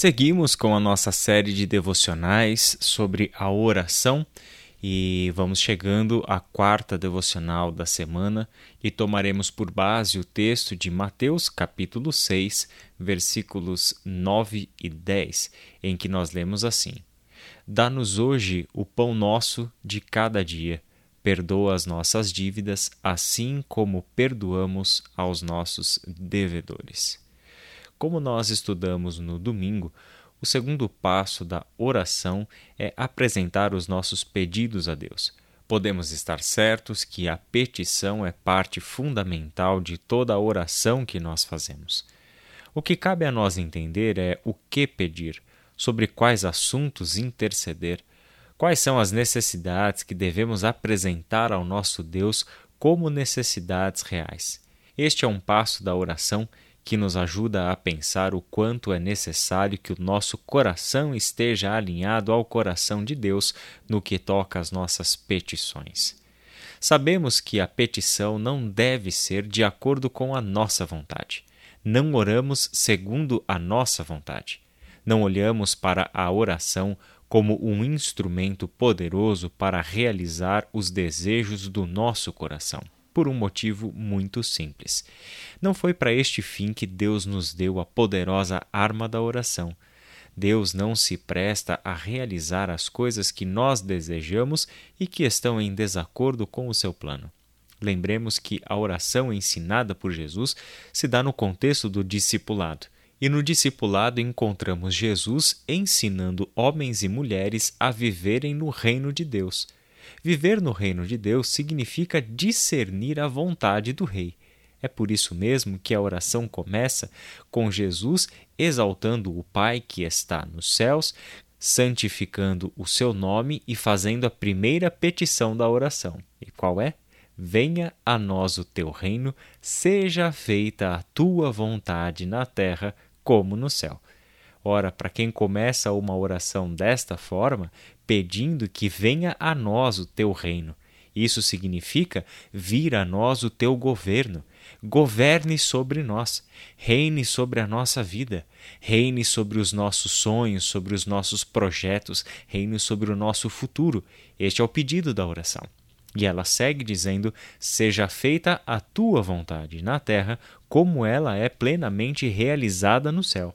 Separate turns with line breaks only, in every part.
Seguimos com a nossa série de devocionais sobre a oração e vamos chegando à quarta devocional da semana e tomaremos por base o texto de Mateus, capítulo 6, versículos 9 e 10, em que nós lemos assim: Dá-nos hoje o pão nosso de cada dia. Perdoa as nossas dívidas, assim como perdoamos aos nossos devedores. Como nós estudamos no domingo, o segundo passo da oração é apresentar os nossos pedidos a Deus. Podemos estar certos que a petição é parte fundamental de toda a oração que nós fazemos. O que cabe a nós entender é o que pedir, sobre quais assuntos interceder, quais são as necessidades que devemos apresentar ao nosso Deus como necessidades reais. Este é um passo da oração que nos ajuda a pensar o quanto é necessário que o nosso coração esteja alinhado ao coração de Deus no que toca às nossas petições. Sabemos que a petição não deve ser de acordo com a nossa vontade. Não oramos segundo a nossa vontade. Não olhamos para a oração como um instrumento poderoso para realizar os desejos do nosso coração por um motivo muito simples. Não foi para este fim que Deus nos deu a poderosa arma da oração. Deus não se presta a realizar as coisas que nós desejamos e que estão em desacordo com o seu plano. Lembremos que a oração ensinada por Jesus se dá no contexto do discipulado. E no discipulado encontramos Jesus ensinando homens e mulheres a viverem no reino de Deus. Viver no reino de Deus significa discernir a vontade do Rei. É por isso mesmo que a oração começa com Jesus exaltando o Pai que está nos céus, santificando o seu nome e fazendo a primeira petição da oração. E qual é? Venha a nós o teu reino, seja feita a tua vontade na terra como no céu. Ora, para quem começa uma oração desta forma, pedindo que venha a nós o teu reino, isso significa vir a nós o teu governo. Governe sobre nós, reine sobre a nossa vida, reine sobre os nossos sonhos, sobre os nossos projetos, reine sobre o nosso futuro. Este é o pedido da oração. E ela segue dizendo: Seja feita a tua vontade na terra, como ela é plenamente realizada no céu.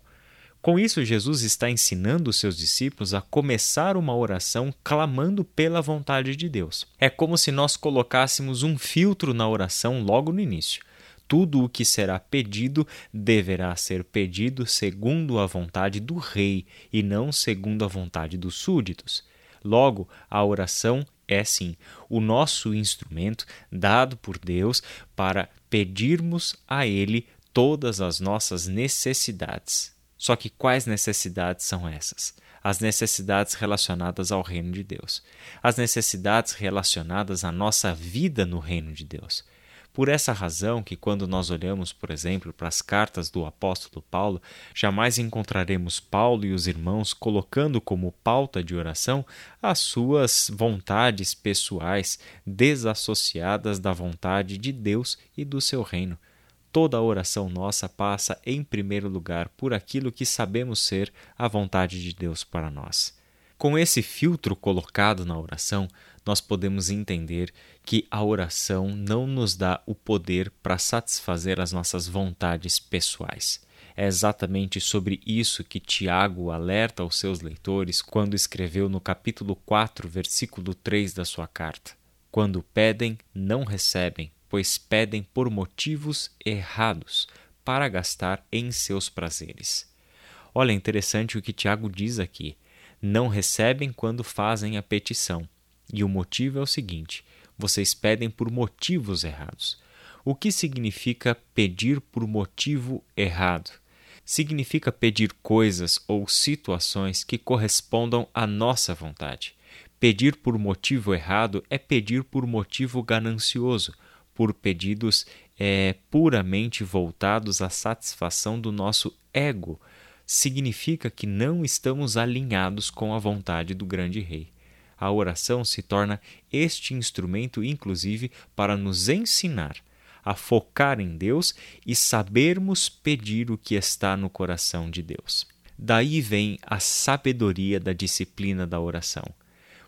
Com isso, Jesus está ensinando os seus discípulos a começar uma oração clamando pela vontade de Deus. É como se nós colocássemos um filtro na oração logo no início. Tudo o que será pedido deverá ser pedido segundo a vontade do rei e não segundo a vontade dos súditos. Logo, a oração é sim o nosso instrumento dado por Deus para pedirmos a Ele todas as nossas necessidades. Só que quais necessidades são essas? As necessidades relacionadas ao reino de Deus, as necessidades relacionadas à nossa vida no reino de Deus. Por essa razão que quando nós olhamos, por exemplo, para as cartas do apóstolo Paulo, jamais encontraremos Paulo e os irmãos colocando como pauta de oração as suas vontades pessoais desassociadas da vontade de Deus e do seu reino. Toda a oração nossa passa, em primeiro lugar, por aquilo que sabemos ser a vontade de Deus para nós. Com esse filtro colocado na oração, nós podemos entender que a oração não nos dá o poder para satisfazer as nossas vontades pessoais. É exatamente sobre isso que Tiago alerta aos seus leitores quando escreveu no capítulo 4, versículo 3 da sua carta: Quando pedem, não recebem, pois pedem por motivos errados para gastar em seus prazeres. Olha, é interessante o que Tiago diz aqui. Não recebem quando fazem a petição. E o motivo é o seguinte: vocês pedem por motivos errados. O que significa pedir por motivo errado? Significa pedir coisas ou situações que correspondam à nossa vontade. Pedir por motivo errado é pedir por motivo ganancioso, por pedidos é, puramente voltados à satisfação do nosso ego, significa que não estamos alinhados com a vontade do grande rei. A oração se torna este instrumento, inclusive, para nos ensinar a focar em Deus e sabermos pedir o que está no coração de Deus. Daí vem a sabedoria da disciplina da oração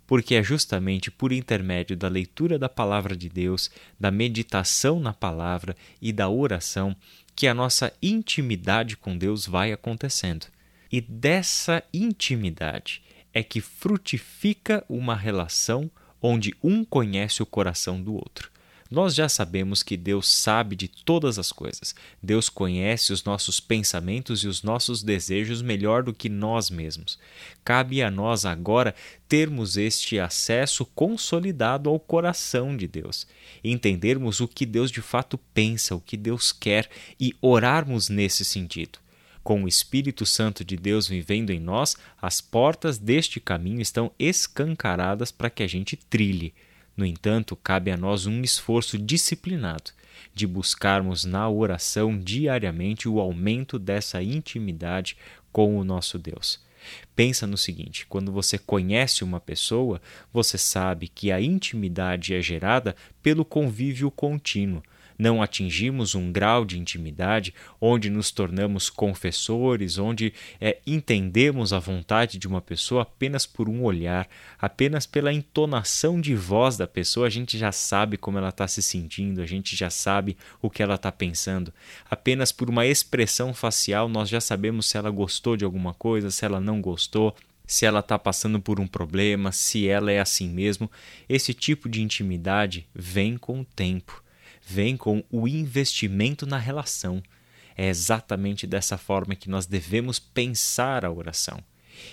porque é justamente por intermédio da leitura da palavra de Deus, da meditação na palavra e da oração que a nossa intimidade com Deus vai acontecendo. E dessa intimidade é que frutifica uma relação onde um conhece o coração do outro. Nós já sabemos que Deus sabe de todas as coisas. Deus conhece os nossos pensamentos e os nossos desejos melhor do que nós mesmos. Cabe a nós agora termos este acesso consolidado ao coração de Deus, entendermos o que Deus de fato pensa, o que Deus quer e orarmos nesse sentido. Com o Espírito Santo de Deus vivendo em nós, as portas deste caminho estão escancaradas para que a gente trilhe. No entanto, cabe a nós um esforço disciplinado de buscarmos na oração diariamente o aumento dessa intimidade com o nosso Deus. Pensa no seguinte: quando você conhece uma pessoa, você sabe que a intimidade é gerada pelo convívio contínuo não atingimos um grau de intimidade onde nos tornamos confessores, onde é, entendemos a vontade de uma pessoa apenas por um olhar, apenas pela entonação de voz da pessoa, a gente já sabe como ela está se sentindo, a gente já sabe o que ela está pensando. Apenas por uma expressão facial, nós já sabemos se ela gostou de alguma coisa, se ela não gostou se ela está passando por um problema, se ela é assim mesmo. Esse tipo de intimidade vem com o tempo vem com o investimento na relação. É exatamente dessa forma que nós devemos pensar a oração.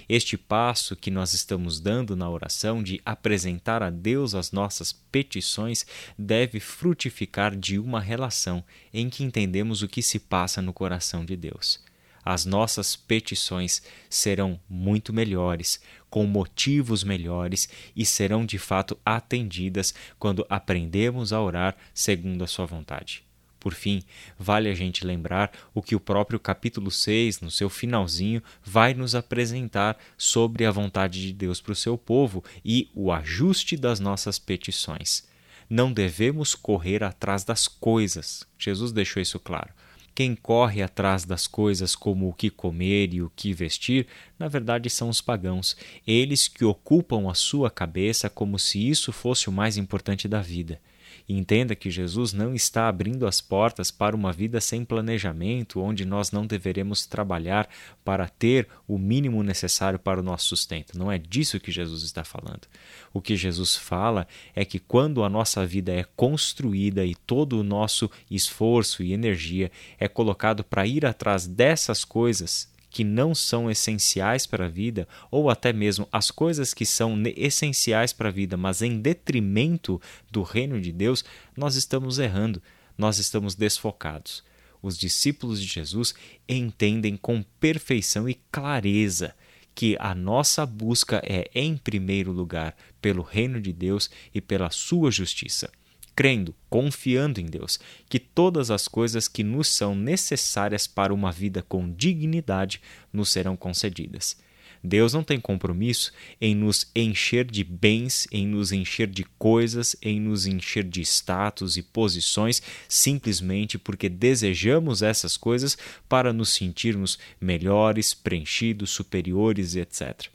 Este passo que nós estamos dando na oração de apresentar a Deus as nossas petições deve frutificar de uma relação em que entendemos o que se passa no coração de Deus as nossas petições serão muito melhores, com motivos melhores e serão de fato atendidas quando aprendemos a orar segundo a Sua vontade. Por fim, vale a gente lembrar o que o próprio capítulo 6, no seu finalzinho, vai nos apresentar sobre a vontade de Deus para o seu povo e o ajuste das nossas petições. Não devemos correr atrás das coisas. Jesus deixou isso claro. Quem corre atrás das coisas como o que comer e o que vestir, na verdade são os pagãos, eles que ocupam a sua cabeça como se isso fosse o mais importante da vida. Entenda que Jesus não está abrindo as portas para uma vida sem planejamento, onde nós não deveremos trabalhar para ter o mínimo necessário para o nosso sustento. Não é disso que Jesus está falando. O que Jesus fala é que quando a nossa vida é construída e todo o nosso esforço e energia é colocado para ir atrás dessas coisas que não são essenciais para a vida, ou até mesmo as coisas que são essenciais para a vida, mas em detrimento do reino de Deus, nós estamos errando, nós estamos desfocados. Os discípulos de Jesus entendem com perfeição e clareza que a nossa busca é, em primeiro lugar, pelo reino de Deus e pela sua justiça crendo, confiando em Deus, que todas as coisas que nos são necessárias para uma vida com dignidade nos serão concedidas. Deus não tem compromisso em nos encher de bens, em nos encher de coisas, em nos encher de status e posições, simplesmente porque desejamos essas coisas para nos sentirmos melhores, preenchidos, superiores, etc.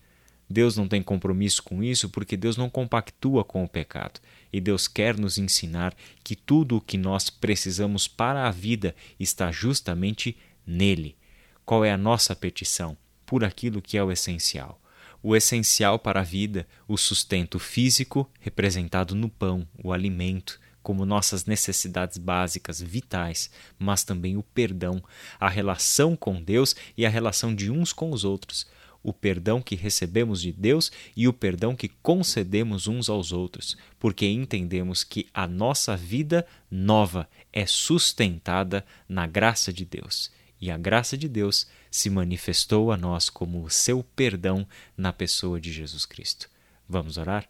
Deus não tem compromisso com isso porque Deus não compactua com o pecado. E Deus quer nos ensinar que tudo o que nós precisamos para a vida está justamente nele. Qual é a nossa petição? Por aquilo que é o essencial. O essencial para a vida, o sustento físico, representado no pão, o alimento, como nossas necessidades básicas, vitais, mas também o perdão, a relação com Deus e a relação de uns com os outros o perdão que recebemos de Deus e o perdão que concedemos uns aos outros, porque entendemos que a nossa vida nova é sustentada na graça de Deus. E a graça de Deus se manifestou a nós como o seu perdão na pessoa de Jesus Cristo. Vamos orar?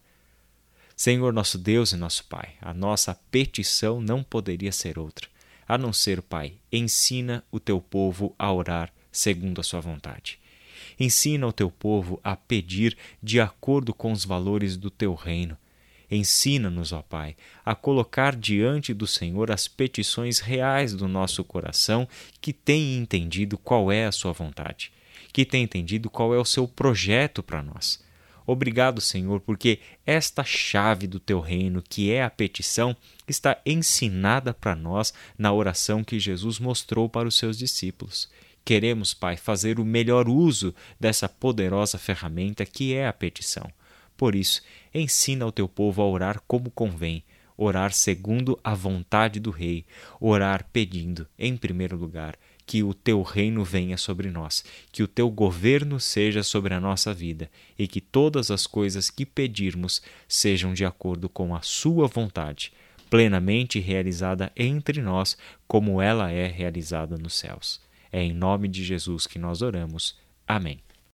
Senhor nosso Deus e nosso Pai, a nossa petição não poderia ser outra, a não ser, Pai, ensina o teu povo a orar segundo a sua vontade. Ensina o teu povo a pedir de acordo com os valores do teu reino. Ensina-nos, ó Pai, a colocar diante do Senhor as petições reais do nosso coração que tem entendido qual é a sua vontade que tem entendido qual é o seu projeto para nós. Obrigado, Senhor, porque esta chave do teu reino, que é a petição, está ensinada para nós na oração que Jesus mostrou para os seus discípulos. Queremos, Pai, fazer o melhor uso dessa poderosa ferramenta que é a petição. Por isso, ensina o teu povo a orar como convém, orar segundo a vontade do Rei, orar pedindo, em primeiro lugar, que o teu reino venha sobre nós, que o teu governo seja sobre a nossa vida e que todas as coisas que pedirmos sejam de acordo com a Sua vontade, plenamente realizada entre nós, como ela é realizada nos céus. É em nome de Jesus que nós oramos. Amém.